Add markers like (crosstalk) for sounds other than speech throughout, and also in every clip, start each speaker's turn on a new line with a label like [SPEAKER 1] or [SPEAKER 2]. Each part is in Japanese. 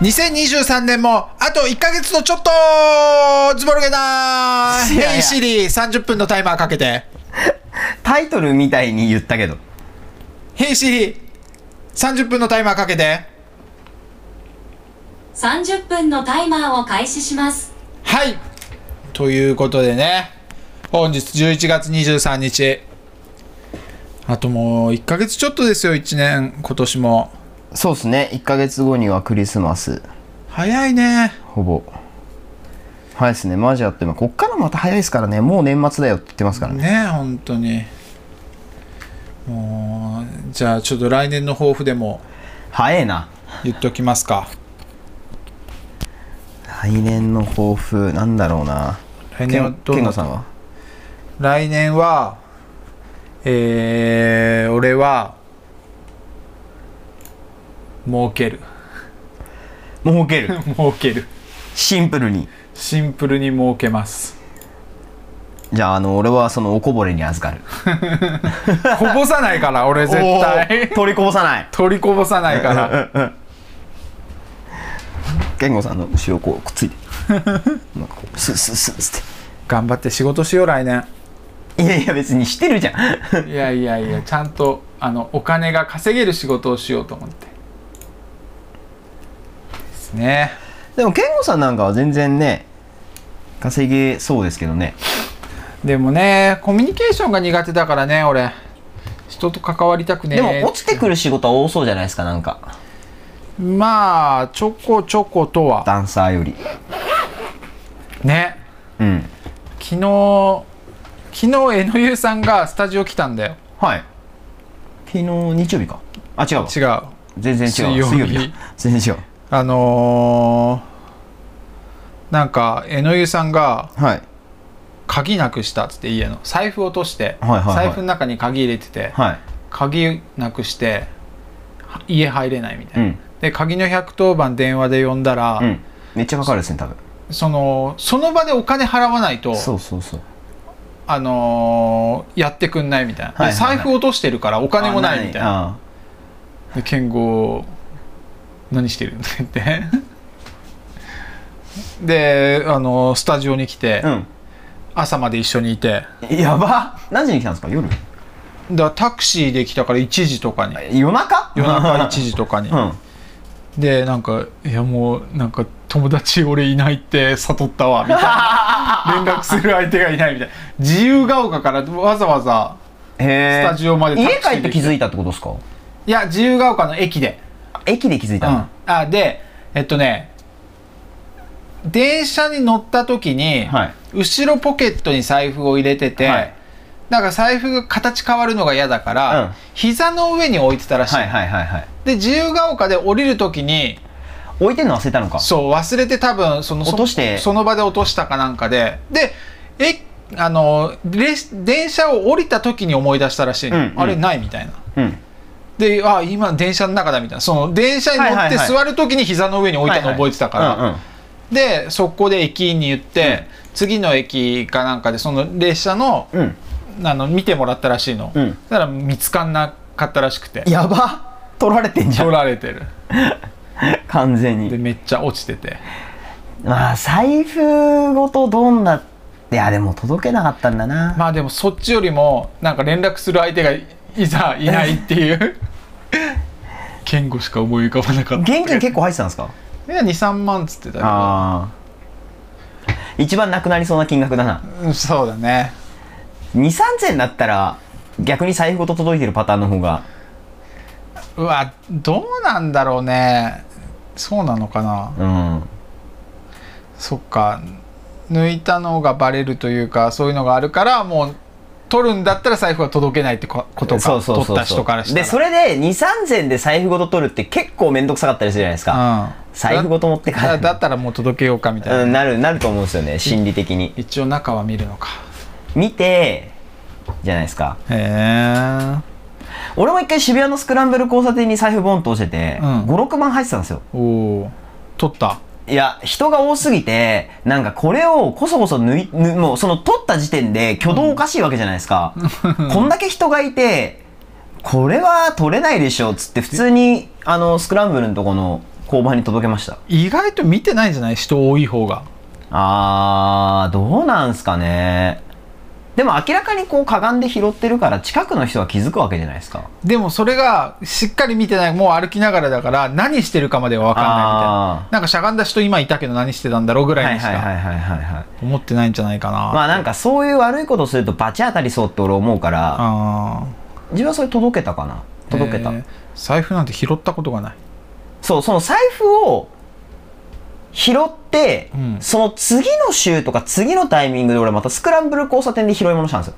[SPEAKER 1] 2023年もあと1ヶ月とちょっとズボルゲだ
[SPEAKER 2] いやいや。
[SPEAKER 1] ヘイシリ30分のタイマーかけて。
[SPEAKER 2] タイトルみたいに言ったけど。
[SPEAKER 1] ヘイシリ30分のタイマーかけて。
[SPEAKER 3] 30分のタイマーを開始します。
[SPEAKER 1] はい。ということでね。本日11月23日あともう1ヶ月ちょっとですよ1年今年も
[SPEAKER 2] そうっすね。1ヶ月後にはクリスマス。
[SPEAKER 1] 早いね。
[SPEAKER 2] ほぼ。早いですね。マジあってもこっからまた早いですからね。もう年末だよって言ってますからね。
[SPEAKER 1] ね本当に。もうじゃあちょっと来年の抱負でも。
[SPEAKER 2] 早いな。
[SPEAKER 1] 言っときますか。
[SPEAKER 2] 来年の抱負なんだろうな。
[SPEAKER 1] 来年はどうな
[SPEAKER 2] さんは？
[SPEAKER 1] 来年はえー、俺は儲ける。
[SPEAKER 2] 儲ける。(laughs)
[SPEAKER 1] 儲ける。
[SPEAKER 2] シンプルに。
[SPEAKER 1] シンプルに儲けます。
[SPEAKER 2] じゃああの俺はそのおこぼれに預かる。(laughs)
[SPEAKER 1] こぼさないから俺絶
[SPEAKER 2] お
[SPEAKER 1] 対
[SPEAKER 2] ー。取りこぼさない。
[SPEAKER 1] 取りこぼさないから。
[SPEAKER 2] ケンゴさんの後ろこうくっついて。(laughs) なんかこうスッスッスッつっ
[SPEAKER 1] 頑張って仕事しよう来年。
[SPEAKER 2] ていやいや別にしてるじゃん。
[SPEAKER 1] いやいやいやちゃんとあのお金が稼げる仕事をしようと思ってですね。
[SPEAKER 2] でもケンゴさんなんかは全然ね稼げそうですけどね。
[SPEAKER 1] でもねコミュニケーションが苦手だからね俺。人と関わりたくねえ
[SPEAKER 2] でも落ちてくる仕事は多そうじゃないですかなんか。
[SPEAKER 1] まあちょこちょことは。
[SPEAKER 2] ダンサーより。
[SPEAKER 1] ね。
[SPEAKER 2] うん。
[SPEAKER 1] 昨日昨日えのゆうさんがスタジオ来たんだよ。
[SPEAKER 2] はい。昨日日曜日か。あ違うわ。
[SPEAKER 1] 違う。
[SPEAKER 2] 全然違う
[SPEAKER 1] 水曜日。
[SPEAKER 2] 全然違う
[SPEAKER 1] あのー、なんかえのゆうさんが
[SPEAKER 2] はい。
[SPEAKER 1] 鍵なくしたっつって家の財布落として、
[SPEAKER 2] はいはいはい。
[SPEAKER 1] 財布の中に鍵入れてて、
[SPEAKER 2] はい。
[SPEAKER 1] 鍵なくしては家入れないみたいな、
[SPEAKER 2] うん。
[SPEAKER 1] で鍵の110番電話で呼んだら、
[SPEAKER 2] うん。めっちゃかかるですね多分。
[SPEAKER 1] そのその場でお金払わないと
[SPEAKER 2] そうそうそう。
[SPEAKER 1] あのーやってくんないみたいな、で
[SPEAKER 2] はいはいはい。
[SPEAKER 1] 財布落としてるからお金もないみたいな。
[SPEAKER 2] あ
[SPEAKER 1] で健吾何してるんだって。であのスタジオに来て、
[SPEAKER 2] あ
[SPEAKER 1] 朝まで一緒にいて。
[SPEAKER 2] うんやば。何時に来たんですか？夜。
[SPEAKER 1] だタクシーで来たから1時とかに。
[SPEAKER 2] 夜中？
[SPEAKER 1] 夜中1時とかに、
[SPEAKER 2] うん。
[SPEAKER 1] でなんか「いやもうなんか友達俺いないって悟ったわ」みたいな。(laughs) 連絡する相手がいないみたいな。自由が丘からわざわざスタジオまで
[SPEAKER 2] 家帰って気づいたってことですか？
[SPEAKER 1] いや自由が丘の駅で
[SPEAKER 2] 駅で気づいたの、
[SPEAKER 1] うん、あでえっとね電車に乗った時に、
[SPEAKER 2] はい。
[SPEAKER 1] 後ろポケットに財布を入れてて、
[SPEAKER 2] はい。
[SPEAKER 1] なんか財布が形変わるのが嫌だから、
[SPEAKER 2] うん。
[SPEAKER 1] 膝の上に置いてたらしい、
[SPEAKER 2] はいはいはいはい。
[SPEAKER 1] で自由が丘で降りる時に
[SPEAKER 2] 置いてんの忘れたのか？
[SPEAKER 1] そう忘れて多分そのそ
[SPEAKER 2] 落として。
[SPEAKER 1] その場で落としたかなんかで。でえあの列電車を降りた時に思い出したらしいの、
[SPEAKER 2] うんうん。
[SPEAKER 1] あれないみたいな。
[SPEAKER 2] うん
[SPEAKER 1] であ今電車の中だみたいな。その電車に乗って座る時に膝の上に置いたの覚えてたから、
[SPEAKER 2] うんうん。
[SPEAKER 1] で速攻で駅員に言って、次の駅かなんかでその列車の
[SPEAKER 2] うん。
[SPEAKER 1] あの見てもらったらしいの、
[SPEAKER 2] うん。
[SPEAKER 1] だから見つかんなかったらしくて。
[SPEAKER 2] やば。取られてんじゃ
[SPEAKER 1] 取
[SPEAKER 2] ん
[SPEAKER 1] られてる。(laughs)
[SPEAKER 2] 完全に。
[SPEAKER 1] でめっちゃ落ちてて。
[SPEAKER 2] まあ財布ごとどんな、いやでも届けなかったんだな。
[SPEAKER 1] まあでもそっちよりもなんか連絡する相手がいざいないっていう言語しか思い浮かばなかった
[SPEAKER 2] 現金結構入ってたんですか
[SPEAKER 1] いや23万っつってたけど
[SPEAKER 2] ああ。一番なくなりそうな金額だな。
[SPEAKER 1] うんそうだね
[SPEAKER 2] 2、3千だったら逆に財布ごと届いてるパターンの方が。
[SPEAKER 1] うわどうなんだろうねそうなのかな
[SPEAKER 2] うん。
[SPEAKER 1] そっか抜いたのがバレるというかそういうのがあるからもう取るんだったら財布は届けないってこことか
[SPEAKER 2] そうそうそうそう
[SPEAKER 1] 取った人からしたら
[SPEAKER 2] で、それで2、3千で財布ごと取るって結構めんどくさかったりするじゃないですか。
[SPEAKER 1] うん
[SPEAKER 2] 財布ごと持って帰る。
[SPEAKER 1] だだったらもう届けようかみたいな、
[SPEAKER 2] うん、なる、なると思うんですよね、心理的に。
[SPEAKER 1] 一応中は見るのか
[SPEAKER 2] 見て、じゃないですか。
[SPEAKER 1] へえ
[SPEAKER 2] 俺も一回渋谷のスクランブル交差点に財布ボンと落ちてて、
[SPEAKER 1] うん
[SPEAKER 2] 5、6万入ってたんですよ。
[SPEAKER 1] おお取った？
[SPEAKER 2] いや、人が多すぎて、なんかこれをこそこそ抜い、ぬもうその取った時点で挙動おかしいわけじゃないですか。(laughs) こんだけ人がいて、これは取れないでしょ、つって普通に、あの、スクランブルのとこの交番に届けました。
[SPEAKER 1] 意外と見てないんじゃない？人多い方が。
[SPEAKER 2] あーどうなんすかねでも明らかにこうかがんで拾ってるから近くの人は気づくわけじゃないですか。
[SPEAKER 1] でもそれがしっかり見てないもう歩きながらだから何してるかまでは分かんないみたいな。
[SPEAKER 2] あ
[SPEAKER 1] なんかしゃがんだ人今いたけど何してたんだろうぐらいにしか思ってないんじゃないかな
[SPEAKER 2] まあなんかそういう悪いことするとバチ当たりそうって俺思うから
[SPEAKER 1] あ
[SPEAKER 2] 自分はそれ届けたかな。
[SPEAKER 1] ー
[SPEAKER 2] 届けた、
[SPEAKER 1] えー財布なんて拾ったことがない。
[SPEAKER 2] そうその財布を拾って、
[SPEAKER 1] うん。
[SPEAKER 2] その次の週とか次のタイミングで俺またスクランブル交差点で拾い物したんですよ。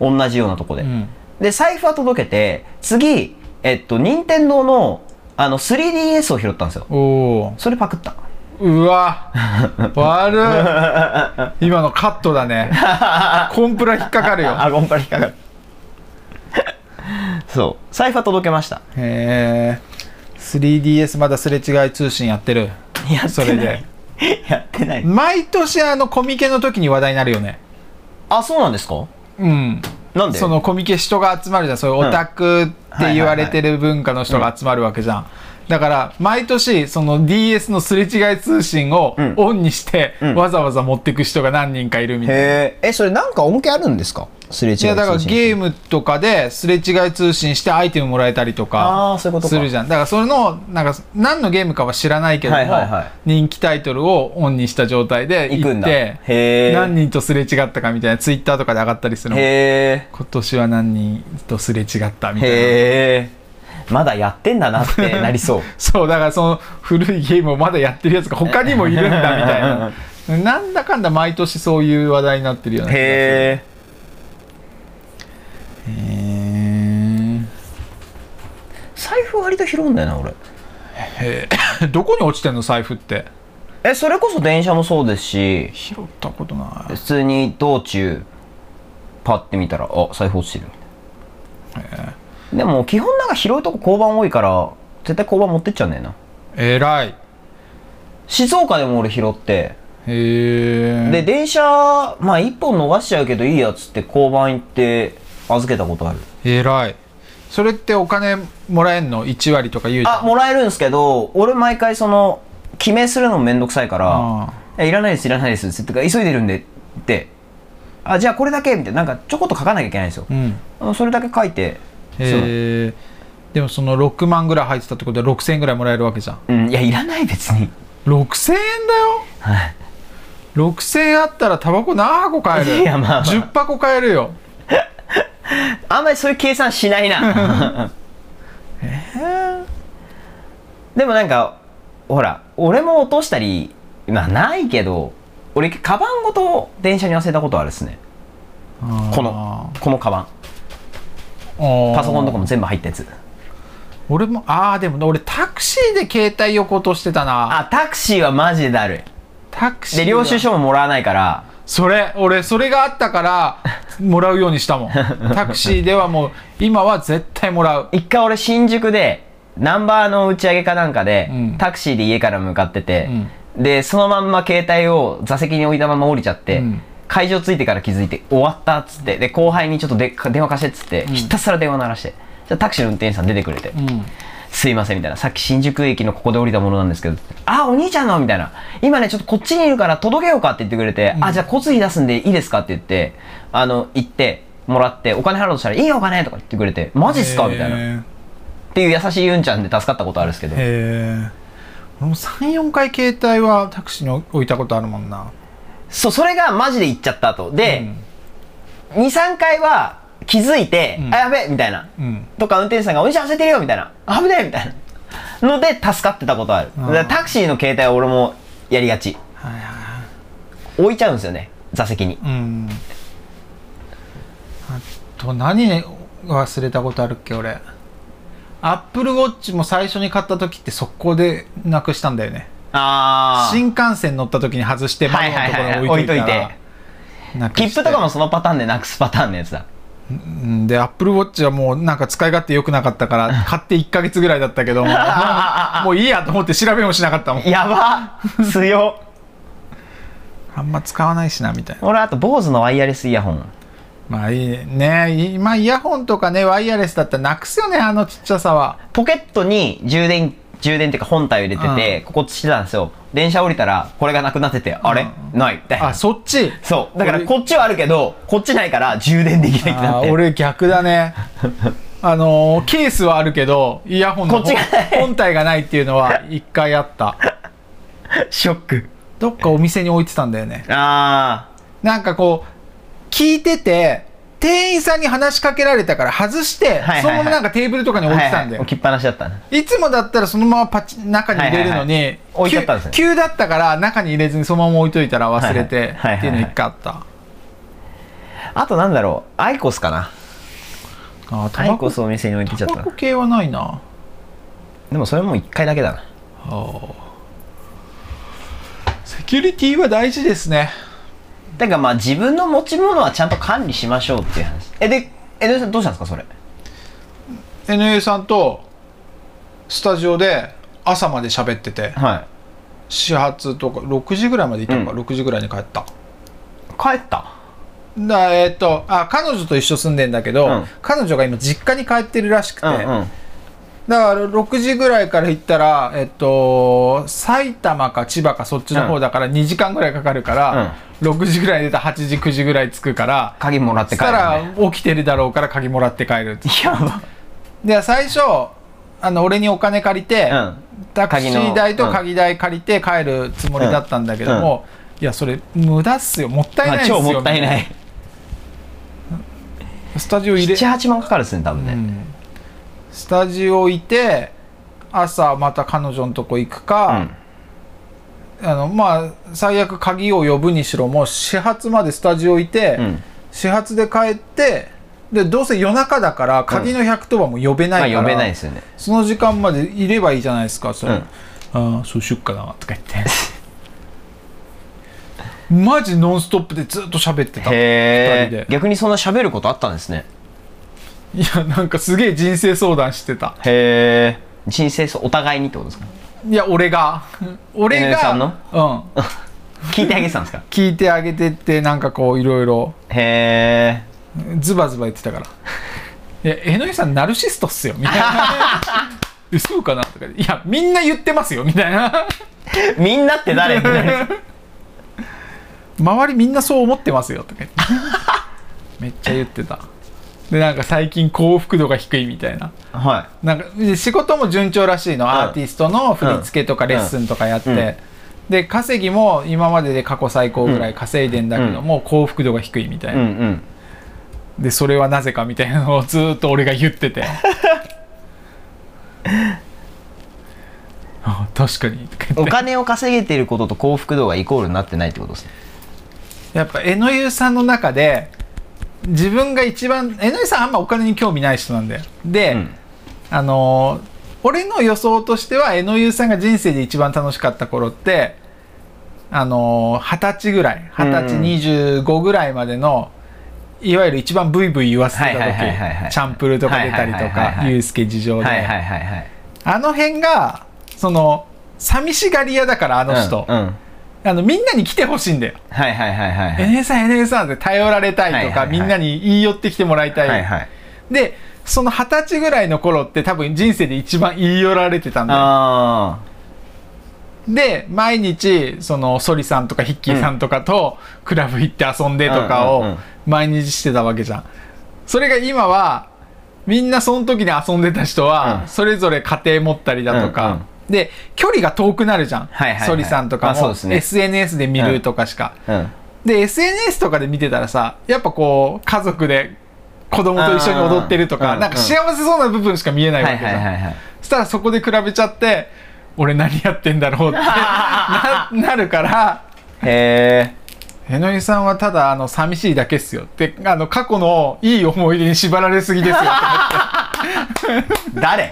[SPEAKER 1] おお、
[SPEAKER 2] 同じようなとこで、
[SPEAKER 1] うん、
[SPEAKER 2] で財布は届けて次えっと任天堂のあの 3DS を拾ったんですよ。
[SPEAKER 1] おお
[SPEAKER 2] それパクった。
[SPEAKER 1] うわ。(laughs) 悪い。今のカットだね。(laughs) コンプラ引っかかるよ。
[SPEAKER 2] あゴンパラ引っかかる。(laughs) そう。財布は届けました。
[SPEAKER 1] へえ 3DS まだすれ違い通信やってる
[SPEAKER 2] や
[SPEAKER 1] それで。
[SPEAKER 2] やってない。
[SPEAKER 1] 毎年あのコミケの時に話題になるよね。
[SPEAKER 2] あそうなんですか？
[SPEAKER 1] うん。
[SPEAKER 2] なんで？
[SPEAKER 1] そのコミケ人が集まるじゃん。そういうオタクって言われてる文化の人が集まるわけじゃんだから毎年その DS のすれ違い通信を
[SPEAKER 2] うん。
[SPEAKER 1] オンにして
[SPEAKER 2] うん。
[SPEAKER 1] わざわざ持ってく人が何人かいるみたいな。
[SPEAKER 2] へええそれなんか恩恵あるんですか？すれ違い
[SPEAKER 1] いやだからゲー
[SPEAKER 2] ム
[SPEAKER 1] ムとかですれ違い通信してアイテムもらえたりと
[SPEAKER 2] あ
[SPEAKER 1] か。するじゃん。だからそれのなんか何のゲームかは知らないけども、人気タイトルをオンにした状態で
[SPEAKER 2] 行
[SPEAKER 1] って何人とすれ違ったかみたいなツイッターとかで上がったりするの。今年は何人とすれ違ったみたいな
[SPEAKER 2] まだやってんだなって (laughs) なりそう。
[SPEAKER 1] そうだからその古いゲームをまだやってるやつが他にもいるんだみたいな。なんだかんだ毎年そういう話題になってるよね
[SPEAKER 2] へえ
[SPEAKER 1] へ
[SPEAKER 2] 財布割と拾うんだよな俺。
[SPEAKER 1] えどこに落ちてんの財布って？
[SPEAKER 2] えそれこそ電車もそうですし。
[SPEAKER 1] 拾ったことない。
[SPEAKER 2] 普通に道中パッて見たらあ財布落ちてるでも基本なんか拾うとこ交番多いから絶対交番持ってっちゃうんだよな。
[SPEAKER 1] えらい。
[SPEAKER 2] 静岡でも俺拾って。
[SPEAKER 1] へえ。
[SPEAKER 2] で電車まあ1本逃しちゃうけどいいやつって交番行って預けたことある。
[SPEAKER 1] えらい。それってお金もらえんの？1割とか言うじゃん。
[SPEAKER 2] あもらえるんですけど俺毎回その記名するのめんどくさいから
[SPEAKER 1] あ「
[SPEAKER 2] えいらないですいらないです」って言って急いでるんでって「あじゃあこれだけ」みたいな。なんかちょこっと書かなきゃいけないんですよ。
[SPEAKER 1] うん。
[SPEAKER 2] それだけ書いて
[SPEAKER 1] えでもその6万ぐらい入ってたってことで6000円ぐらいもらえるわけじゃん。
[SPEAKER 2] うんいやいらない別に。
[SPEAKER 1] 6000円だよ。
[SPEAKER 2] はい。
[SPEAKER 1] 6000円あったらタバコ何箱買える。
[SPEAKER 2] いやまあまあ。
[SPEAKER 1] 10箱買えるよ。
[SPEAKER 2] あんまりそういう計算しないな。(laughs) でもなんかほら俺も落としたりまあないけど俺カバンごと電車に忘れたことあるですね。このこのカバンパ
[SPEAKER 1] パ
[SPEAKER 2] ソコンとかも全部入ったやつ。
[SPEAKER 1] 俺もああでも俺タクシーで携帯横落としてたな。
[SPEAKER 2] あタクシーはマジでだるい。
[SPEAKER 1] タクシー
[SPEAKER 2] で領収書ももらわないから。
[SPEAKER 1] それ俺それがあったから (laughs) もらうようにしたもん。タクシーではもう今は絶対もらう。
[SPEAKER 2] 一回俺新宿でナンバーの打ち上げかなんかで、
[SPEAKER 1] うん。
[SPEAKER 2] タクシーで家から向かってて、でそのまんま携帯を座席に置いたまま降りちゃって、
[SPEAKER 1] うん
[SPEAKER 2] 会場着いてから気づいて終わったっつってで後輩にちょっとで電話貸してっつって、ひたすら電話鳴らしてじゃタクシーの運転手さん出てくれて、
[SPEAKER 1] うん。
[SPEAKER 2] すいませんみたいなさっき新宿駅のここで降りたものなんですけどあお兄ちゃんのみたいな。今ねちょっとこっちにいるから届けようかって言ってくれて、あじゃあ交通費出すんでいいですかって言ってあの行ってもらってお金払おうとしたらいいよお金とか言ってくれてマジっすか？みたいな。っ
[SPEAKER 1] へ
[SPEAKER 2] ていう優しいユンちゃんで助かったことあるんですけど。
[SPEAKER 1] えへえ俺も34回携帯はタクシーに置いたことあるもんな
[SPEAKER 2] そうそれがマジで行っちゃった後で、23回は気づいて、
[SPEAKER 1] うん。
[SPEAKER 2] あやべえみたいな。
[SPEAKER 1] うん、うん
[SPEAKER 2] とか運転手さんが「お兄ちゃん忘れてるよ」みたいな「危ねえ」みたいな。ので助かってたことある。
[SPEAKER 1] うん。
[SPEAKER 2] だからタクシーの携帯は俺もやりがち。
[SPEAKER 1] はいはい
[SPEAKER 2] 置いちゃうんですよね座席に。
[SPEAKER 1] うん。あと何忘れたことあるっけ俺。アップルウォッチも最初に買った時って速攻でなくしたんだよね
[SPEAKER 2] あ
[SPEAKER 1] 新幹線乗った時に外して
[SPEAKER 2] はい
[SPEAKER 1] 窓のところに置いといたら
[SPEAKER 2] 切符とかもそのパターンでなくすパターンのやつだ。
[SPEAKER 1] うんでアップルウォッチはもうなんか使い勝手良くなかったから (laughs) 買って1ヶ月ぐらいだったけどももう (laughs) もういいやと思って調べもしなかったもん。
[SPEAKER 2] やば強
[SPEAKER 1] あんま使わないしなみたいな。
[SPEAKER 2] 俺あと BOSE のワイヤレスイヤホン。
[SPEAKER 1] まあいいね。今イヤホンとかねワイヤレスだったらなくすよねあのちっちゃさは。
[SPEAKER 2] ポケットに充電充電っていうか本体を入れてて、ここしてたんですよ。電車降りたらこれがなくなってて、あれ？ない。みたいな。
[SPEAKER 1] あそっち？
[SPEAKER 2] そう。だから
[SPEAKER 1] 俺。
[SPEAKER 2] こっちはあるけどこっちないから充電できないって。なって
[SPEAKER 1] 俺逆だね。(laughs) あのーケースはあるけどイヤホンの
[SPEAKER 2] こっちがない。
[SPEAKER 1] 本体がないっていうのは (laughs) 一回あった。
[SPEAKER 2] ショック。
[SPEAKER 1] どっかお店に置いてたんだよね。
[SPEAKER 2] あ
[SPEAKER 1] なんかこう聞いてて店員さんに話しかけられたから外して、
[SPEAKER 2] はいはい
[SPEAKER 1] そのままなんかテーブルとかに
[SPEAKER 2] あ
[SPEAKER 1] 置いてたんだよ、
[SPEAKER 2] 置きっぱなしだったね。
[SPEAKER 1] いつもだったらそのままパチ中に入れるのに、
[SPEAKER 2] はいはいはい。置いたんですね。
[SPEAKER 1] 急急だったから中に入れずにそのまま置いといたら忘れて
[SPEAKER 2] はいはいはい。はい
[SPEAKER 1] っていうの一回あった。
[SPEAKER 2] あとなんだろう。アイコスかな。
[SPEAKER 1] あータバコ
[SPEAKER 2] アイコスをお店に置いてちゃったな。
[SPEAKER 1] タバコ系はないな。
[SPEAKER 2] でもそれも1回だけだな。
[SPEAKER 1] セキュリティは大事ですね
[SPEAKER 2] だからまあ自分の持ち物はちゃんと管理しましょうっていう話。えで江戸さんどうしたんですかそれ
[SPEAKER 1] ？NA さんとスタジオで朝まで喋ってて
[SPEAKER 2] は
[SPEAKER 1] 始発とか6時ぐらいまでいたのか、
[SPEAKER 2] うん。
[SPEAKER 1] 6時ぐらいに帰った。
[SPEAKER 2] い帰った？
[SPEAKER 1] だえっとあ彼女と一緒住んでんだけど、
[SPEAKER 2] うん。
[SPEAKER 1] 彼女が今実家に帰ってるらしくて、
[SPEAKER 2] うんうん
[SPEAKER 1] だから6時ぐらいから行ったら、えっと、埼玉か千葉かそっちの方だから2時間ぐらいかかるから、6時ぐらい出たら8時9時ぐらい着くから
[SPEAKER 2] 鍵もらって
[SPEAKER 1] そした
[SPEAKER 2] 帰る、ね、
[SPEAKER 1] ら起きてるだろうから鍵もらって帰る。って
[SPEAKER 2] やば
[SPEAKER 1] で最初あの俺にお金借りて、
[SPEAKER 2] うん。
[SPEAKER 1] タクシー代と
[SPEAKER 2] 鍵
[SPEAKER 1] 代借りて帰るつもりだったんだけども、いやそれ無駄っすよ。もったい
[SPEAKER 2] まあ
[SPEAKER 1] ないっすよ、
[SPEAKER 2] 超もったいない。
[SPEAKER 1] スタジオ入れ、
[SPEAKER 2] 78万かかるっすね多分ね、
[SPEAKER 1] うんスタジオいて朝また彼女のとこ行くか、あのまあ最悪鍵を呼ぶにしろもう始発までスタジオいて、
[SPEAKER 2] うん。
[SPEAKER 1] 始発で帰ってでどうせ夜中だから鍵の110番も呼べないから、
[SPEAKER 2] まあ呼べないですよね。
[SPEAKER 1] その時間までいればいいじゃないですかそれ、
[SPEAKER 2] うん。
[SPEAKER 1] ああそうしよっかなとか言って。(laughs) マジノンストップでずっと喋ってた。
[SPEAKER 2] へ
[SPEAKER 1] 二人で。
[SPEAKER 2] え逆にそんな喋ることあったんですね
[SPEAKER 1] いやなんかすげえ人生相談してた。
[SPEAKER 2] へえ。人生そうお互いにってことですか？
[SPEAKER 1] いや俺が。俺が
[SPEAKER 2] さんの？
[SPEAKER 1] うん。
[SPEAKER 2] 聞いてあげてたんですか？
[SPEAKER 1] 聞いてあげてってなんかこういろいろ
[SPEAKER 2] へえ。
[SPEAKER 1] ズバズバ言ってたから「いやえさんナルシストっすよ」みたいな「(laughs) えそうかな?」とか「いやみんな言ってますよ」みたいな。
[SPEAKER 2] みんなって誰？ってな。る
[SPEAKER 1] 周りみんなそう思ってますよ。とかめっちゃ言ってたでなんか最近幸福度が低いみたいな。
[SPEAKER 2] は
[SPEAKER 1] なんかで仕事も順調らしいの、アーティストの振り付けとかレッスンとかやって、
[SPEAKER 2] うん。
[SPEAKER 1] で稼ぎも今までで過去最高ぐらい稼いでんだけども、幸福度が低いみたい
[SPEAKER 2] いうん
[SPEAKER 1] な、
[SPEAKER 2] うん。
[SPEAKER 1] でそれはなぜかみたいなのをずーっと俺が言ってて。(laughs) あ確かに。
[SPEAKER 2] お金を稼げていることと幸福度がイコールになってないってことですね。
[SPEAKER 1] やっぱ江野湯さんの中で自分が一番江野湯さんあんまお金に興味ない人なんだよ。で、
[SPEAKER 2] うん。
[SPEAKER 1] あのー俺の予想としては江野優さんが人生で一番楽しかった頃ってあのー二十歳ぐらい二十歳
[SPEAKER 2] うん
[SPEAKER 1] 25ぐらいまでのいわゆる一番ブイブイ言わせてた時チャンプルとか出たりとかユースケ事情で、
[SPEAKER 2] はいはいはいはい。
[SPEAKER 1] あの辺がその寂しがり屋だからあの人、
[SPEAKER 2] うんうん
[SPEAKER 1] あのみんなに来てほしいんだよ。
[SPEAKER 2] はいはいはいはいはい。
[SPEAKER 1] NA さん NA さんって頼られたいとか、
[SPEAKER 2] はいはいはい。
[SPEAKER 1] みんなに言い寄ってきてもらいたい、
[SPEAKER 2] はいはい。
[SPEAKER 1] でその二十歳ぐらいの頃って多分人生で一番言い寄られてたんだよ。
[SPEAKER 2] あ
[SPEAKER 1] で毎日そのソリさんとかヒッキーさんとかとクラブ行って遊んでとかを毎日してたわけじゃん。それが今はみんなその時に遊んでた人
[SPEAKER 2] うん。
[SPEAKER 1] はそれぞれ家庭持ったりだとか、で距離が遠くなるじゃん、
[SPEAKER 2] はいはいはい。
[SPEAKER 1] ソリさんとかも、
[SPEAKER 2] ね。
[SPEAKER 1] SNS で見るとかしか、
[SPEAKER 2] あうん。
[SPEAKER 1] で SNS とかで見てたらさやっぱこう家族で子供と一緒に踊ってるとか
[SPEAKER 2] うん
[SPEAKER 1] なんか幸せそうな部分しか見えないわ
[SPEAKER 2] はい
[SPEAKER 1] けじゃん、
[SPEAKER 2] はいはいはい
[SPEAKER 1] そしたらそこで比べちゃって俺何やってんだろうって (laughs) ななるから
[SPEAKER 2] へ
[SPEAKER 1] へのりさんはただあの寂しいだけっすよってあの過去のいい思い出に縛られすぎですよって。
[SPEAKER 2] え (laughs) 誰？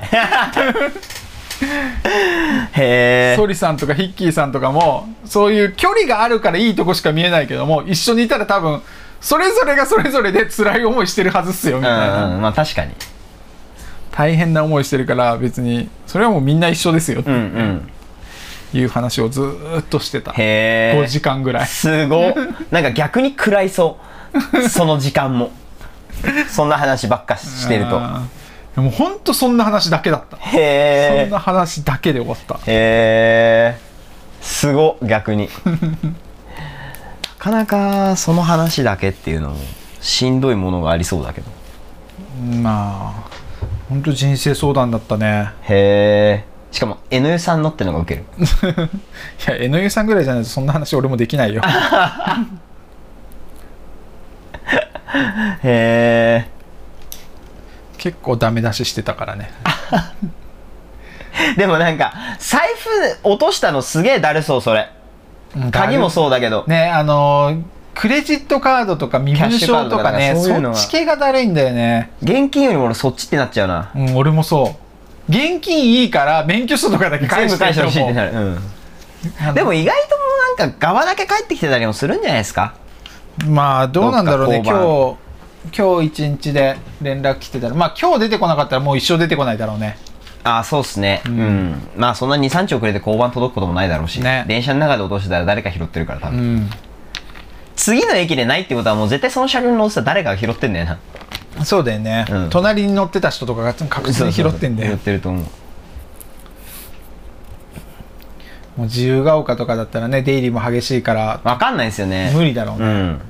[SPEAKER 2] (laughs) へえ
[SPEAKER 1] ソリさんとかヒッキーさんとかもそういう距離があるからいいとこしか見えないけども一緒にいたら多分それぞれがそれぞれで辛い思いしてるはずっすよみ
[SPEAKER 2] う
[SPEAKER 1] たいな、
[SPEAKER 2] んうんまあ確かに
[SPEAKER 1] 大変な思いしてるから別にそれはもうみんな一緒ですよって
[SPEAKER 2] うんうん。
[SPEAKER 1] いう話をずーっとしてた。
[SPEAKER 2] へ
[SPEAKER 1] 5
[SPEAKER 2] え
[SPEAKER 1] 時間ぐらい。
[SPEAKER 2] すごっ。なんか逆に暗いそう。その時間も。そんな話ばっかしてると (laughs)
[SPEAKER 1] もほんとそんな話だけだった。そ
[SPEAKER 2] へ
[SPEAKER 1] んな話だけで終わった。
[SPEAKER 2] えへえすご逆に。なかなかその話だけっていうのもしんどいものがありそうだけど。
[SPEAKER 1] まあほんと人生相談だったね。
[SPEAKER 2] へえしかも N さんのってのがウケる。(laughs)
[SPEAKER 1] いや N さんぐらいじゃないとそんな話俺もできないよ。(laughs)
[SPEAKER 2] へえ
[SPEAKER 1] 結構ダメ出ししてたからね。(laughs)
[SPEAKER 2] でもなんか財布落としたのすげえだるそうそれ。鍵もそうだけど。
[SPEAKER 1] ねあのークレジットカードとか身分証
[SPEAKER 2] ドとか
[SPEAKER 1] ね
[SPEAKER 2] そ
[SPEAKER 1] っち系がだるいんだよね。
[SPEAKER 2] 現金よりも俺そっちってなっちゃうな。
[SPEAKER 1] うん俺もそう。現金いいから免許証とかだけ返して
[SPEAKER 2] ほしいってな
[SPEAKER 1] る
[SPEAKER 2] る、うん、でも意外ともうなんか側だけ帰ってきてたりもするんじゃないですか？
[SPEAKER 1] まあどうなんだろうね。今日今日一日で連絡来てたらまあ今日出てこなかったらもう一生出てこないだろうね。
[SPEAKER 2] ああそうっすね。うん、まあそんな23日遅れて交番届くこともないだろうし、
[SPEAKER 1] ね。
[SPEAKER 2] 電車の中で落としてたら誰か拾ってるから多分、
[SPEAKER 1] うん。
[SPEAKER 2] 次の駅でないってことはもう絶対その車両に乗ってたら誰かが拾ってんだよな。
[SPEAKER 1] そうだよね、
[SPEAKER 2] うん。
[SPEAKER 1] 隣に乗ってた人とかが確実に拾ってんだ
[SPEAKER 2] 拾
[SPEAKER 1] よ
[SPEAKER 2] ってると思う。
[SPEAKER 1] もう自由が丘とかだったらね出入りも激しいから
[SPEAKER 2] わかんないですよね。
[SPEAKER 1] 無理だろうね。うん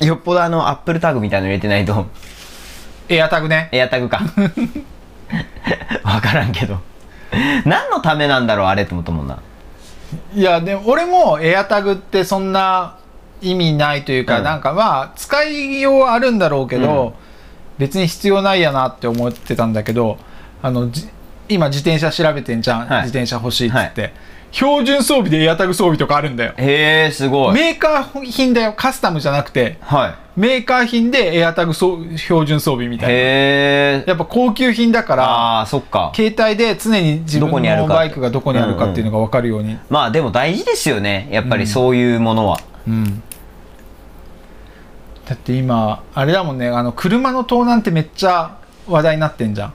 [SPEAKER 2] よっぽどあのアップルタグみたいなの入れてないと。
[SPEAKER 1] エアタグね。
[SPEAKER 2] エアタグか。わからんけど。何のためなんだろうあれって思ったもんな。い
[SPEAKER 1] やでも俺もエアタグってそんな意味ないというか、
[SPEAKER 2] うん。
[SPEAKER 1] なんかまあ使いようはあるんだろうけど、
[SPEAKER 2] うん。
[SPEAKER 1] 別に必要ないやなって思ってたんだけどあのじ今自転車調べてんじゃん、
[SPEAKER 2] はい。
[SPEAKER 1] 自転車欲しいっつって、標準装備でエアタグ装備とかあるんだよ。
[SPEAKER 2] へえすごい。
[SPEAKER 1] メーカー品だよ。カスタムじゃなくて。
[SPEAKER 2] はい。
[SPEAKER 1] メーカー品でエアタグ装標準装備みたいな。
[SPEAKER 2] へえ。
[SPEAKER 1] やっぱ高級品だから
[SPEAKER 2] ああそっか。
[SPEAKER 1] 携帯で常に自分
[SPEAKER 2] どこにあるか
[SPEAKER 1] のバイクがどこにあるかっていうのが分かるように、
[SPEAKER 2] まあでも大事ですよね。やっぱりそういうものは、
[SPEAKER 1] うん。だって今あれだもんね。あの車の盗難ってめっちゃ話題になってんじゃん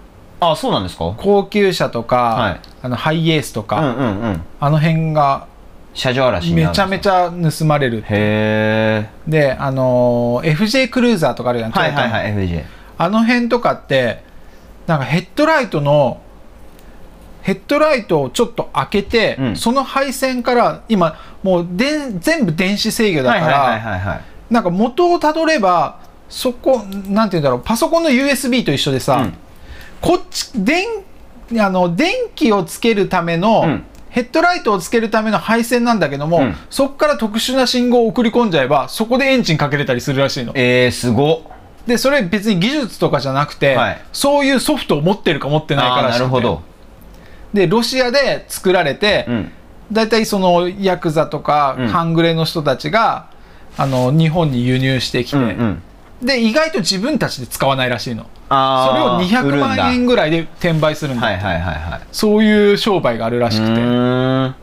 [SPEAKER 2] あそうなんですか？
[SPEAKER 1] 高級車とか、
[SPEAKER 2] はい。
[SPEAKER 1] あのハイエースとか、
[SPEAKER 2] うんうんうん。
[SPEAKER 1] あの辺が
[SPEAKER 2] 車上荒らし
[SPEAKER 1] めちゃめちゃ盗まれる
[SPEAKER 2] へえ
[SPEAKER 1] であのー FJ クルーザーとかあるじゃん、
[SPEAKER 2] はいはいはい FJ
[SPEAKER 1] あの辺とかってなんかヘッドライトのヘッドライトをちょっと開けて、
[SPEAKER 2] うん。
[SPEAKER 1] その配線から今もうでん全部電子制御だから、なんか元をたどればそこなんて言うんだろうパソコンの USB と一緒でさ、
[SPEAKER 2] うん
[SPEAKER 1] こっち電あの電気をつけるための、
[SPEAKER 2] うん。
[SPEAKER 1] ヘッドライトをつけるための配線なんだけども、
[SPEAKER 2] うん。
[SPEAKER 1] そこから特殊な信号を送り込んじゃえばそこでエンジンかけれたりするらしいの。
[SPEAKER 2] えー、すごっ。
[SPEAKER 1] でそれ別に技術とかじゃなくて、
[SPEAKER 2] はい。
[SPEAKER 1] そういうソフトを持ってるか持ってないから
[SPEAKER 2] なるほど。
[SPEAKER 1] でロシアで作られて、
[SPEAKER 2] うん。
[SPEAKER 1] 大体そのヤクザとか
[SPEAKER 2] うん。
[SPEAKER 1] 半グレの人たちが、あの日本に輸入してきて、
[SPEAKER 2] うんうん
[SPEAKER 1] で意外と自分たちで使わないらしいの。それ
[SPEAKER 2] あ
[SPEAKER 1] を200万円ぐらいで転売するんだ、
[SPEAKER 2] はいはいはいはい。
[SPEAKER 1] そういう商売があるらしく
[SPEAKER 2] う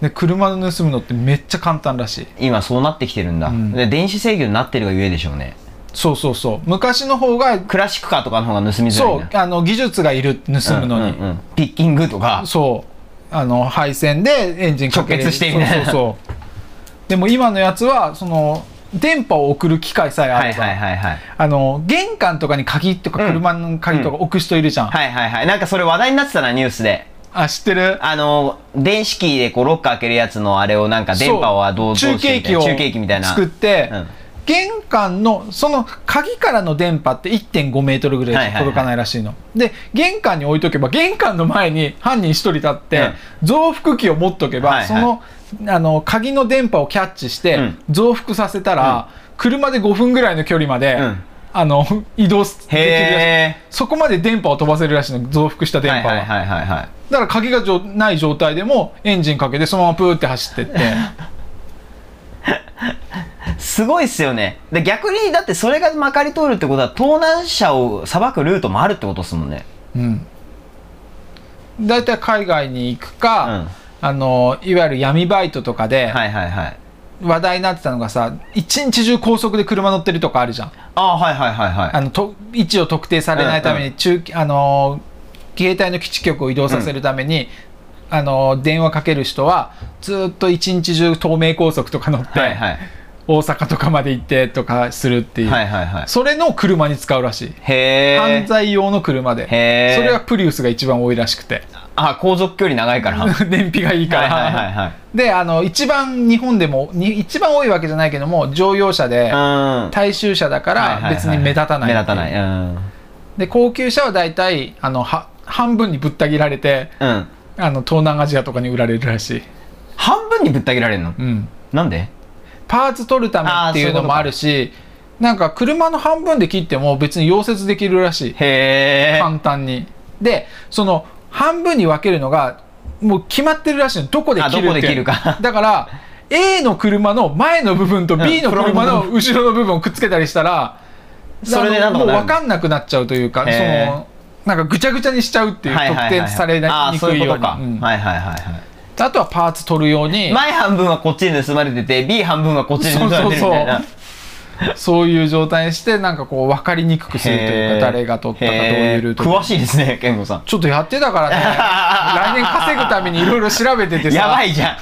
[SPEAKER 1] てで車の盗むのってめっちゃ簡単らしい。
[SPEAKER 2] 今そうなってきてるんだ、
[SPEAKER 1] うん。
[SPEAKER 2] で電子制御になってるがゆえでしょうね。
[SPEAKER 1] そうそうそう。昔の方が
[SPEAKER 2] クラシックカーとかの方が盗みづらい
[SPEAKER 1] そう
[SPEAKER 2] な
[SPEAKER 1] あの技術がいる盗むのに、
[SPEAKER 2] うんうんうん。ピッキングとか。
[SPEAKER 1] そう。あの配線でエンジンかけれる。
[SPEAKER 2] 直結してみたいな。
[SPEAKER 1] そうそうそう。でも今のやつはその電波を送る機械さえあれば、
[SPEAKER 2] はいはいはいはい。
[SPEAKER 1] あの玄関とかに鍵とか
[SPEAKER 2] うん。
[SPEAKER 1] 車の鍵とか置く人いるじゃん、
[SPEAKER 2] はいはいはい。なんかそれ話題になってたなニュースで。
[SPEAKER 1] あ知ってる？
[SPEAKER 2] あの電子キーでこうロッカー開けるやつのあれをなんか電波はどう
[SPEAKER 1] 中継機を
[SPEAKER 2] 中継機みたいな。
[SPEAKER 1] 作って、
[SPEAKER 2] うん。
[SPEAKER 1] 玄関のその鍵からの電波って1.5メートルぐらい届かないらしいの、で玄関に置いとけば玄関の前に犯人1人立って、増幅器を持っとけば、
[SPEAKER 2] はいはい。
[SPEAKER 1] そのあの鍵の電波をキャッチして、
[SPEAKER 2] うん。
[SPEAKER 1] 増幅させたら、車で5分ぐらいの距離まで、
[SPEAKER 2] うん。
[SPEAKER 1] あの移動できるそこまで電波を飛ばせるらしいの増幅した電波は、
[SPEAKER 2] はいはいはい
[SPEAKER 1] だから鍵がじょない状態でもエンジンかけてそのままプーって走ってって。
[SPEAKER 2] すごいっすよね。で逆にだってそれがまかり通るってことは盗難者を裁くルートもあるってことですもんね。
[SPEAKER 1] うん。大体海外に行くか、
[SPEAKER 2] うん
[SPEAKER 1] あのいわゆる闇バイトとかで
[SPEAKER 2] はいはいはい。
[SPEAKER 1] 話題になってたのがさ一日中高速で車乗ってるとかあるじゃん。
[SPEAKER 2] ああはいはいはいはい。
[SPEAKER 1] あのと位置を特定されないため
[SPEAKER 2] うん
[SPEAKER 1] に中、あの携帯の基地局を移動させるために、あの電話かける人はずっと一日中東名高速とか乗って、
[SPEAKER 2] はいはい。
[SPEAKER 1] 大阪とかまで行ってとかするっていう、
[SPEAKER 2] はいはいはい。
[SPEAKER 1] それの車に使うらしい。
[SPEAKER 2] へ
[SPEAKER 1] 犯
[SPEAKER 2] え
[SPEAKER 1] 罪用の車で。それはプリウスが一番多いらしくて
[SPEAKER 2] あ航続距離長いから。は (laughs) い
[SPEAKER 1] 燃費がいいから、
[SPEAKER 2] はいはいはい
[SPEAKER 1] であの一番日本でもに一番多いわけじゃないけども乗用車で
[SPEAKER 2] うん。
[SPEAKER 1] 大衆車だから別に目立たない,、
[SPEAKER 2] 目立たない。うん。
[SPEAKER 1] で高級車は大体あのは半分にぶった切られて
[SPEAKER 2] うん。
[SPEAKER 1] あの東南アジアとかに売られるらしい、
[SPEAKER 2] 半分にぶった切られるの？
[SPEAKER 1] うん、
[SPEAKER 2] なんで？
[SPEAKER 1] パーツ取るためっていうのもあるしなんか車の半分で切っても別に溶接できるらしい。
[SPEAKER 2] へえ
[SPEAKER 1] 簡単に。でその半分に分けるのがもう決まってるらしいの。どこで切るって。
[SPEAKER 2] るか。
[SPEAKER 1] だから A の車の前の部分と B の車の後ろの部分をくっつけたりしたら
[SPEAKER 2] それで
[SPEAKER 1] もう分かんなくなっちゃうというかそのなんかぐちゃぐちゃにしちゃうっていう特定されにくいように
[SPEAKER 2] いうことか。
[SPEAKER 1] うん。
[SPEAKER 2] はいはいはいはい
[SPEAKER 1] あとはパーツ取るように。
[SPEAKER 2] 前半分はこっちに盗まれてて B 半分はこっちに盗まれてるみたいな
[SPEAKER 1] そういう状態にしてなんかこう分かりにくくするというか誰が取ったかどういうルート
[SPEAKER 2] 詳しいですね健吾さん。
[SPEAKER 1] ちょっとやってたからね。(laughs) 来年稼ぐためにいろいろ調べててさ。
[SPEAKER 2] やばいじゃ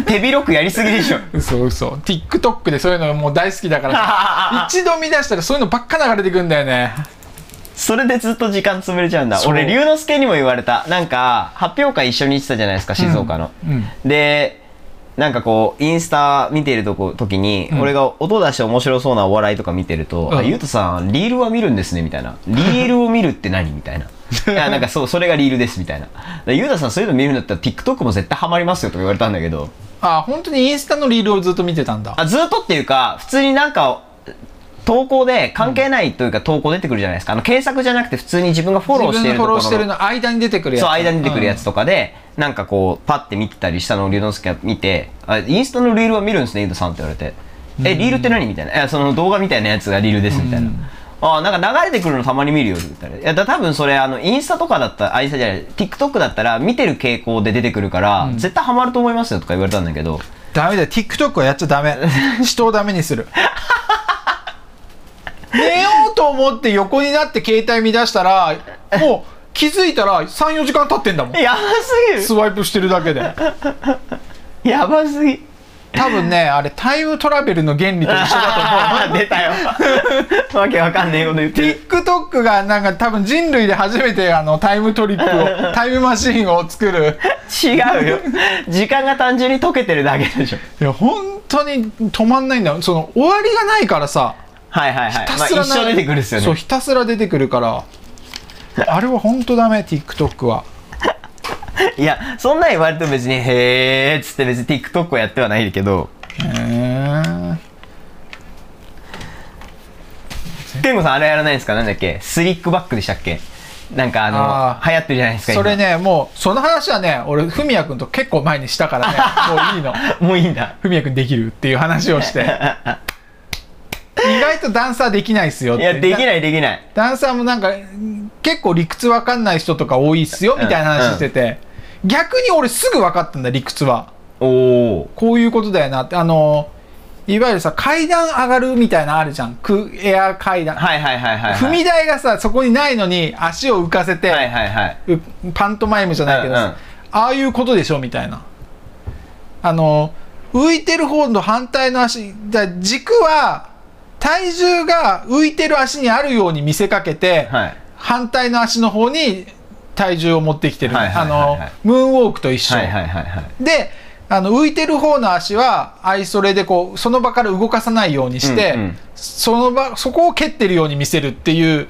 [SPEAKER 2] ん。手広くやりすぎでしょ。(laughs)
[SPEAKER 1] 嘘嘘。TikTok でそういうのもう大好きだからさ。(laughs) 一度見出したらそういうのばっか流れてくんだよね。
[SPEAKER 2] それでずっと時間潰れちゃうんだ。俺龍之介にも言われた。なんか発表会一緒に行ってたじゃないですか静岡の、
[SPEAKER 1] うん。
[SPEAKER 2] でなんかこうインスタ見てるとこ時に、
[SPEAKER 1] うん。
[SPEAKER 2] 俺が音出して面白そうなお笑いとか見てると「
[SPEAKER 1] うん。
[SPEAKER 2] あゆうとさんリールは見るんですね」みたいな「リールを見るって何?」みたいな「(laughs) いやなんかそうそれがリールです」みたいな「でゆうたさんそういうの見るんだったら TikTok も絶対ハマりますよ」とか言われたんだけど。
[SPEAKER 1] あ本当にインスタのリールをずっと見てたんだ。
[SPEAKER 2] あずっとっていうか普通になんか投稿で関係ないというか投稿出てくるじゃないですか。あの検索じゃなくて普通に自分がフォローして
[SPEAKER 1] 自分のフォロ
[SPEAKER 2] るところの
[SPEAKER 1] ーしてるの間に出てくるやつ。
[SPEAKER 2] そう間に出てくるやつとかで、なんかこうパッて見てたりしたのを龍之介が見て「あインスタのリールは見るんですねゆうとさん」って言われて「えリールって何?」みたいな「いやその動画みたいなやつがリールです」みたいな。あなんか流れてくるのたまに見るよって言ったら「いやだ多分それあのインスタとかだったらあインスタじゃない TikTok だったら見てる傾向で出てくるから、絶対ハマると思いますよ」とか言われたんだけど。
[SPEAKER 1] ダメだよ。TikTok はやっちゃダメ。(laughs) 人をダメにする。(laughs) 寝ようと思って横になって携帯見出したらもう気づいたら34時間経ってんだもん。
[SPEAKER 2] やばす
[SPEAKER 1] スワイプしてるだけで。
[SPEAKER 2] ぎ (laughs) るやばすぎ。
[SPEAKER 1] 多分ねあれタイムトラベルの原理と一緒だと思う。(laughs)
[SPEAKER 2] 出たよ。わけわかんねえこと言ってる。
[SPEAKER 1] TikTok がなんか多分人類で初めてあのタイムトリップを (laughs) タイムマシーンを作る。
[SPEAKER 2] 違うよ。時間が単純に溶けてるだけでしょ。
[SPEAKER 1] いや本当に止まんないんだよ。その終わりがないからさ。
[SPEAKER 2] はいはいはい。
[SPEAKER 1] ひた
[SPEAKER 2] まあ
[SPEAKER 1] すらな
[SPEAKER 2] 一生出てくるっすよね。
[SPEAKER 1] そうひたすら出てくるから (laughs) あれは本当ダメ TikTok は。(laughs) い
[SPEAKER 2] やそんなん言われても別に「へーっつって別に TikTok をやってはないけど。
[SPEAKER 1] へえ
[SPEAKER 2] 天吾さんあれやらないですか？なんだっけ？スリックバックでしたっけ？なんかあの
[SPEAKER 1] あー。
[SPEAKER 2] 流行ってるじゃないですか
[SPEAKER 1] それねもうその話はね俺ふみやくんと結構前にしたからね。もういいの。
[SPEAKER 2] 今 (laughs) もういいんだ。
[SPEAKER 1] ふみやくんできるっていう話をして意外とダンサーできないっすよって。
[SPEAKER 2] いやできないできない。
[SPEAKER 1] ダンサーもなんか結構理屈わかんない人とか多いっすよみたいな話してて、逆に俺すぐ分かったんだ理屈は。
[SPEAKER 2] おお
[SPEAKER 1] こういうことだよなって。あのいわゆるさ階段上がるみたいなのあるじゃん。クエア階段、
[SPEAKER 2] はいはいはいはいはい。
[SPEAKER 1] 踏み台がさそこにないのに足を浮かせて、
[SPEAKER 2] はいはいはい。う
[SPEAKER 1] パントマイムじゃないけどさ、
[SPEAKER 2] うんうん。
[SPEAKER 1] ああいうことでしょみたいな。あの浮いてる方の反対の足だ軸は体重が浮いてる足にあるように見せかけて、
[SPEAKER 2] はい。
[SPEAKER 1] 反対の足の方に体重を持ってきてる、
[SPEAKER 2] はいはいはいはい。
[SPEAKER 1] あのムーンウォークと一緒、
[SPEAKER 2] はいはいはいはい。
[SPEAKER 1] であの浮いてる方の足はアイソレでこうその場から動かさないようにして、
[SPEAKER 2] うんうん。
[SPEAKER 1] その場そこを蹴ってるように見せるっていう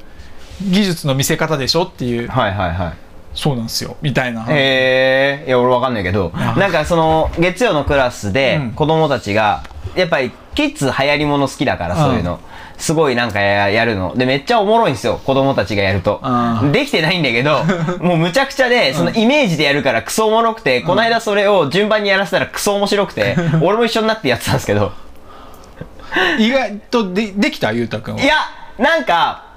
[SPEAKER 1] 技術の見せ方でしょっていう。
[SPEAKER 2] はいはいはい
[SPEAKER 1] そうなんですよみたいな、
[SPEAKER 2] へえいや俺わかんないけど
[SPEAKER 1] あ。
[SPEAKER 2] なんかその月曜のクラスで
[SPEAKER 1] うん。
[SPEAKER 2] 子供たちがやっぱりキッズ流行りもの好きだからそういうの。すごいなんかややるの。でめっちゃおもろいんですよ子供たちがやると。
[SPEAKER 1] うん。
[SPEAKER 2] できてないんだけど (laughs) もうむちゃくちゃでそのイメージでやるからクソおもろくてこの間それを順番にやらせたらクソ面白くて俺も一緒になってやってたんですけど。
[SPEAKER 1] 意外とでできた？ゆうたくんは。い
[SPEAKER 2] やなんか
[SPEAKER 1] まあ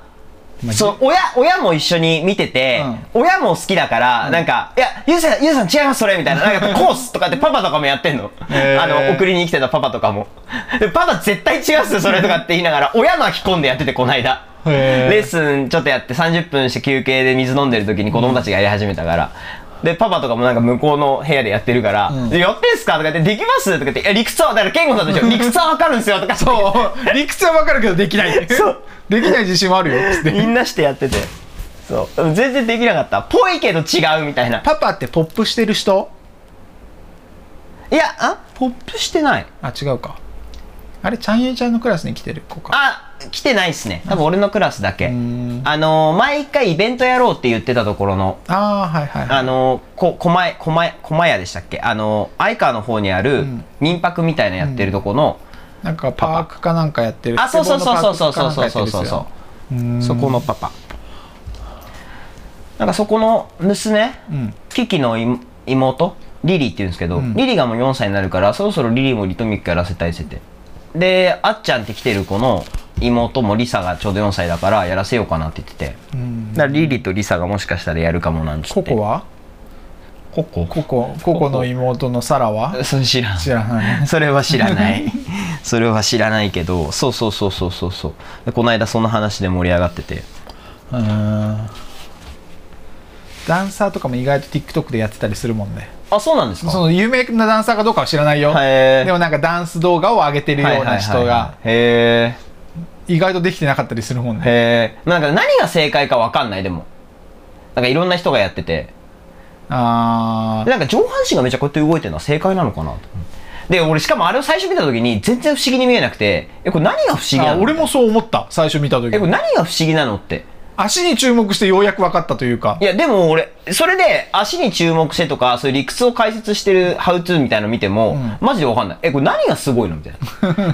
[SPEAKER 2] そう親親も一緒に見てて、親も好きだから、なんか「いやゆうさんゆうさん違いますそれ」みたいな「なんかコース」とかって (laughs) パパとかもやってんの、あの送りに来てたパパとかも。でパパ絶対違うっすよそれとかって言いながら親巻き込んでやっててこの間。
[SPEAKER 1] へー。
[SPEAKER 2] レッスンちょっとやって30分して休憩で水飲んでる時に子供たちがやり始めたから、で、パパとかもなんか向こうの部屋でやってるから、
[SPEAKER 1] うん
[SPEAKER 2] でやってんすか？とか言って、できます？とか言って、いや、理屈は、だから、健吾さんでしょ、理屈はわかるんですよとか。
[SPEAKER 1] そう理屈はわかるけどできない (laughs)
[SPEAKER 2] そう
[SPEAKER 1] できない自信もあるよっつって
[SPEAKER 2] みんなしてやってて。そう。全然できなかった。ぽいけど違うみたいな。
[SPEAKER 1] パパってポップしてる人？
[SPEAKER 2] いや、あポップしてない。
[SPEAKER 1] あ違うかあれちゃんゆいちゃんのクラスに来てる子か
[SPEAKER 2] あ、来てないっすね。多分俺のクラスだけ。
[SPEAKER 1] ん。
[SPEAKER 2] あのー、前一回イベントやろうって言ってたところの、
[SPEAKER 1] ああはいはいはい。
[SPEAKER 2] あのー、こ、狛江、狛江、狛屋でしたっけ？あのー、相川の方にある
[SPEAKER 1] ん。
[SPEAKER 2] 民泊みたいなやってるとこの、
[SPEAKER 1] なんかパークかなんかやってる。
[SPEAKER 2] あ、そうそうそうそうそうそう。そうそうそうそこのパパ。なんかそこの娘、
[SPEAKER 1] うん。
[SPEAKER 2] キキの妹妹？リリーって言うんですけど、
[SPEAKER 1] うん。
[SPEAKER 2] リリーがもう4歳になるからそろそろリリーもリトミックやらせたいって言ってであっちゃんって来てる子の妹もリサがちょうど4歳だからやらせようかなって言ってて。
[SPEAKER 1] うん。
[SPEAKER 2] だからリリーとリサがもしかしたらやるかもなんつって。
[SPEAKER 1] ココは？
[SPEAKER 2] ココ？
[SPEAKER 1] ココココの妹のサラは？(laughs)
[SPEAKER 2] それ知らん。
[SPEAKER 1] 知らない。(laughs)
[SPEAKER 2] それは知らない。(laughs) それは知らないけどそうそうそうそうそうそう。でこの間その話で盛り上がってて。
[SPEAKER 1] うーん。ダンサーとかも意外と TikTok でやってたりするもんね
[SPEAKER 2] あそうなんですか？
[SPEAKER 1] その有名なダンサーかどうかは知らないよ。でもなんかダンス動画を上げてるような人が
[SPEAKER 2] はいへ
[SPEAKER 1] 意外とできてなかったりするもん
[SPEAKER 2] え
[SPEAKER 1] ね。
[SPEAKER 2] へんか何が正解か分かんないでも。なんかいろんな人がやってて。
[SPEAKER 1] あ
[SPEAKER 2] でなんか上半身がめちゃこうやって動いてるのは正解なのかなと。で俺しかもあれを最初見た時に全然不思議に見えなくてえこれ何が不思議なの？
[SPEAKER 1] 俺もそう思った。最初見た時。
[SPEAKER 2] えこれ何が不思議なのって
[SPEAKER 1] 足に注目してようやく分かったというか。
[SPEAKER 2] いやでも俺それで足に注目してとかそういう理屈を解説してるハウツーみたいなの見ても、
[SPEAKER 1] ん。
[SPEAKER 2] マジで分かんない。えこれ何がすごいの？みたい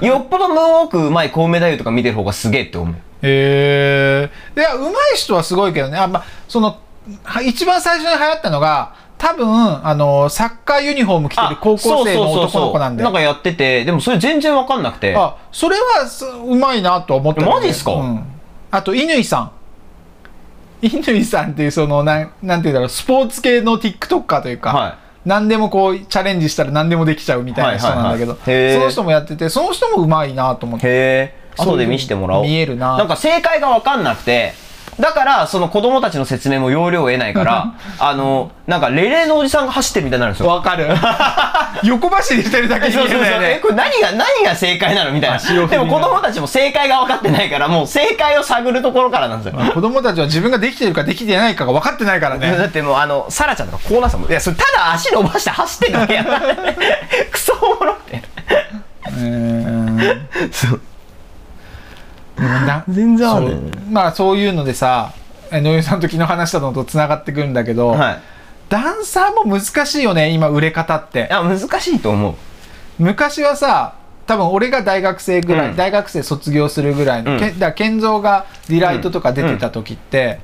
[SPEAKER 2] な。(laughs) よっぽどムーンウォークうまいコウメ太夫とか見てる方がすげえって思う。
[SPEAKER 1] へえ。いや上手い人はすごいけどね。あ、まあ、そのは一番最初に流行ったのが多分あのサッカーユニフォーム着てる高校生の男の子なんで。
[SPEAKER 2] なんかやっててでもそれ全然分かんなくて。
[SPEAKER 1] あそれはすうまいなと思ったけどね。
[SPEAKER 2] マジっすか？
[SPEAKER 1] うん、あと乾さん乾さんっていうそのなんなんていうんだろうスポーツ系の TikToker というか、
[SPEAKER 2] は
[SPEAKER 1] 何でもこうチャレンジしたら何でもできちゃうみたいな人なんだけど、
[SPEAKER 2] はいはいはい。
[SPEAKER 1] その人もやっててその人もうまいなと思って。
[SPEAKER 2] 後で見せてもらおう。
[SPEAKER 1] 見えるな。
[SPEAKER 2] なんか正解が分かんなくてだからその子供たちの説明も要領を得ないから (laughs) あのなんかレレのおじさんが走ってるみたいになるんですよ。
[SPEAKER 1] わかる。(laughs) 横走りしてるだけに見え
[SPEAKER 2] そうそうそう。え
[SPEAKER 1] るよね
[SPEAKER 2] これ何が何が正解なのみたいな。でも子供たちも正解が分かってないからもう正解を探るところからなんですよ。
[SPEAKER 1] 子供たちは自分ができてるかできてないかが分かってないからね。
[SPEAKER 2] だってもうあのサラちゃんとかこうなってたもんいやそれただ足伸ばして走ってるだけやんクソおもろって
[SPEAKER 1] うー。ん
[SPEAKER 2] そう (laughs) 全然ある。
[SPEAKER 1] そう。まあそういうのでさえ野湯さんと昨日話したのとつながってくるんだけど、
[SPEAKER 2] はい。
[SPEAKER 1] ダンサーも難しいよね今売れ方って。
[SPEAKER 2] いや難しいと思う。
[SPEAKER 1] 昔はさ多分俺が大学生ぐらい、
[SPEAKER 2] うん。
[SPEAKER 1] 大学生卒業するぐらいの、
[SPEAKER 2] うん。
[SPEAKER 1] だけど健三がディライトとか出てた時って、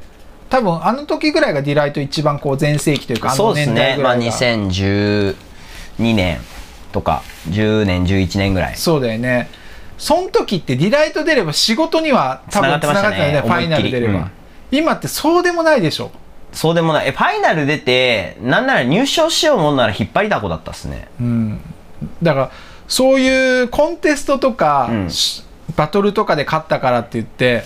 [SPEAKER 1] 多分あの時ぐらいがディライト一番こう全盛期というかあ
[SPEAKER 2] そうです
[SPEAKER 1] の年代
[SPEAKER 2] ねまあ
[SPEAKER 1] ぐらいが
[SPEAKER 2] 2012年とか10年11年ぐらい。
[SPEAKER 1] そうだよねその時ってディライト出れば仕事には多分
[SPEAKER 2] 繋がってましたね。
[SPEAKER 1] 繋がってたよね。ファイナル出れば、今ってそうでもないでしょ。
[SPEAKER 2] そうでもない。えファイナル出てなんなら入賞しようもんなら引っ張りだこだったっすね。
[SPEAKER 1] うん。だからそういうコンテストとか、
[SPEAKER 2] うん。
[SPEAKER 1] しバトルとかで勝ったからって言って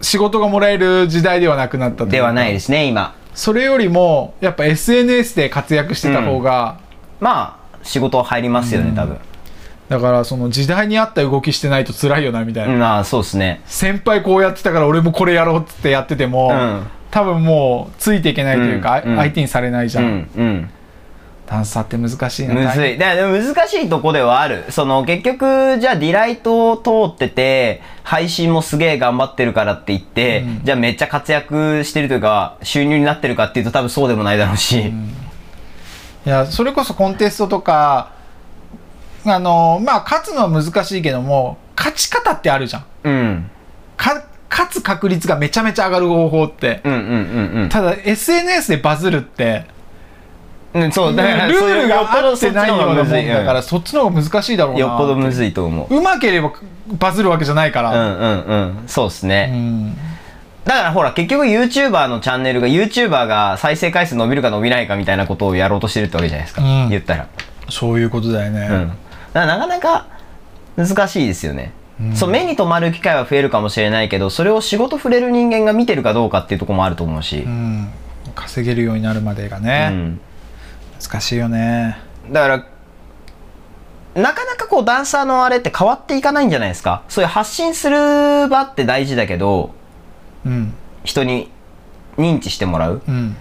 [SPEAKER 1] 仕事がもらえる時代ではなくなった
[SPEAKER 2] ではないですね今。
[SPEAKER 1] それよりもやっぱ SNS で活躍してた方が、
[SPEAKER 2] まあ仕事入りますよね多分
[SPEAKER 1] だからその時代に合った動きしてないと辛いよなみたいな、
[SPEAKER 2] まあそうですね。
[SPEAKER 1] 先輩こうやってたから俺もこれやろうっつってやってても、
[SPEAKER 2] うん。
[SPEAKER 1] 多分もうついていけないというか、
[SPEAKER 2] うん。うん。
[SPEAKER 1] 相手にされないじゃ、
[SPEAKER 2] うんんうん。
[SPEAKER 1] ダンサーって難しいな。
[SPEAKER 2] むずい。だ難しいとこではある。その結局じゃあディライトを通ってて配信もすげえ頑張ってるからって言って、
[SPEAKER 1] うん。
[SPEAKER 2] じゃあめっちゃ活躍してるというか収入になってるかっていうと多分そうでもないだろうし、
[SPEAKER 1] いやそれこそコンテストとかあのまあ勝つのは難しいけども勝ち方ってあるじゃん。
[SPEAKER 2] うん、
[SPEAKER 1] か勝つ確率がめちゃめちゃ上がる方法って、
[SPEAKER 2] うんうんうんうん。
[SPEAKER 1] ただ SNS でバズるって
[SPEAKER 2] うんそうだから
[SPEAKER 1] ルールが
[SPEAKER 2] よっ
[SPEAKER 1] てないようなもんだから、
[SPEAKER 2] そ
[SPEAKER 1] そっちの方が難しいだろうな
[SPEAKER 2] よっぽどむずいと思う。
[SPEAKER 1] うまければバズるわけじゃないか
[SPEAKER 2] う
[SPEAKER 1] ら、
[SPEAKER 2] んうんうん。そうです
[SPEAKER 1] う
[SPEAKER 2] ね、
[SPEAKER 1] ん。
[SPEAKER 2] だからほら結局 YouTuber のチャンネルが YouTuber が再生回数伸びるか伸びないかみたいなことをやろうとしてるってわけじゃないですか、
[SPEAKER 1] うん。
[SPEAKER 2] 言ったら。
[SPEAKER 1] そういうことだよね、
[SPEAKER 2] うん、なかなか難しいですよね、
[SPEAKER 1] うん。
[SPEAKER 2] そう目に留まる機会は増えるかもしれないけどそれを仕事触れる人間が見てるかどうかっていうところもあると思うし、
[SPEAKER 1] うん。稼げるようになるまでが
[SPEAKER 2] う
[SPEAKER 1] ね、
[SPEAKER 2] ん。
[SPEAKER 1] 難しいよね。
[SPEAKER 2] だからなかなかこうダンサーのあれって変わっていかないんじゃないですか。そういう発信する場って大事だけど
[SPEAKER 1] うん。
[SPEAKER 2] 人に認知してもらう。
[SPEAKER 1] うん。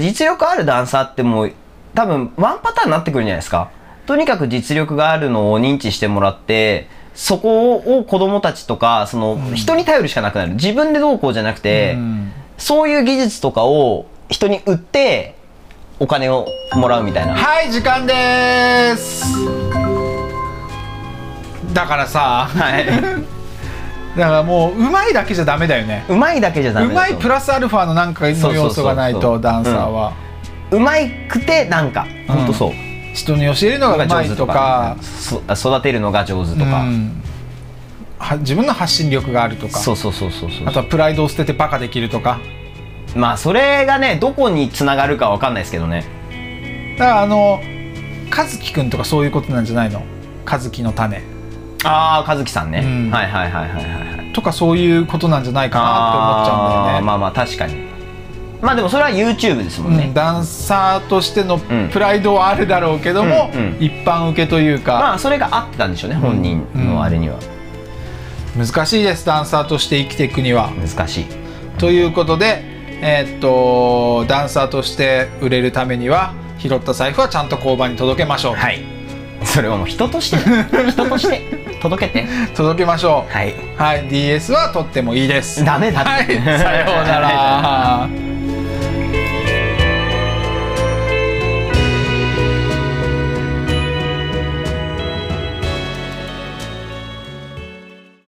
[SPEAKER 2] 実力あるダンサーってもう多分ワンパターンになってくるんじゃないですかとにかく実力があるのを認知してもらってそこを子供たちとかその人に頼るしかなくなる。自分でどうこうじゃなくて、
[SPEAKER 1] うん。
[SPEAKER 2] そういう技術とかを人に売ってお金をもらうみたいな。
[SPEAKER 1] はい時間です。だからさ
[SPEAKER 2] はい。(laughs)
[SPEAKER 1] だからもううまいだけじゃダメだよね。
[SPEAKER 2] うまいだけじゃダメ
[SPEAKER 1] う。まいプラスアルファのなんかの要素がないとダンサーは、
[SPEAKER 2] うまいくてなんか。ほん。とそう、
[SPEAKER 1] 人に教えるのがうまいとか。
[SPEAKER 2] そ育てるのが上手とか、
[SPEAKER 1] うん。は自分の発信力があるとか。
[SPEAKER 2] そうそうそうそうそう。
[SPEAKER 1] あとはプライドを捨ててバカできるとか。
[SPEAKER 2] まあそれがねどこにつながるかわかんないですけどね。
[SPEAKER 1] だからあの和樹くんとかそういうことなんじゃないの？和樹の種。
[SPEAKER 2] ああ和樹さんね、
[SPEAKER 1] うん。
[SPEAKER 2] はいはいはいはいはいはい。
[SPEAKER 1] とかそういうことなんじゃないかなって思っちゃうんだよね。
[SPEAKER 2] まあまあ確かにまあでもそれは YouTube ですもんね、
[SPEAKER 1] うん。ダンサーとしての
[SPEAKER 2] ん。
[SPEAKER 1] プライドはあるだろうけども、
[SPEAKER 2] うんうん。
[SPEAKER 1] 一般受けというか、
[SPEAKER 2] まあそれが合ってたんでしょうね本人のあれには、
[SPEAKER 1] 難しいですダンサーとして生きていくには。
[SPEAKER 2] 難しい。
[SPEAKER 1] ということで、えーっとダンサーとして売れるためには拾った財布はちゃんと交番に届けましょう、
[SPEAKER 2] はい。それはもう人として。(laughs) 人として。届けて。
[SPEAKER 1] 届けましょう。
[SPEAKER 2] はい。
[SPEAKER 1] はい。DS は取ってもいいです。
[SPEAKER 2] ダメだって
[SPEAKER 1] はい。さようなら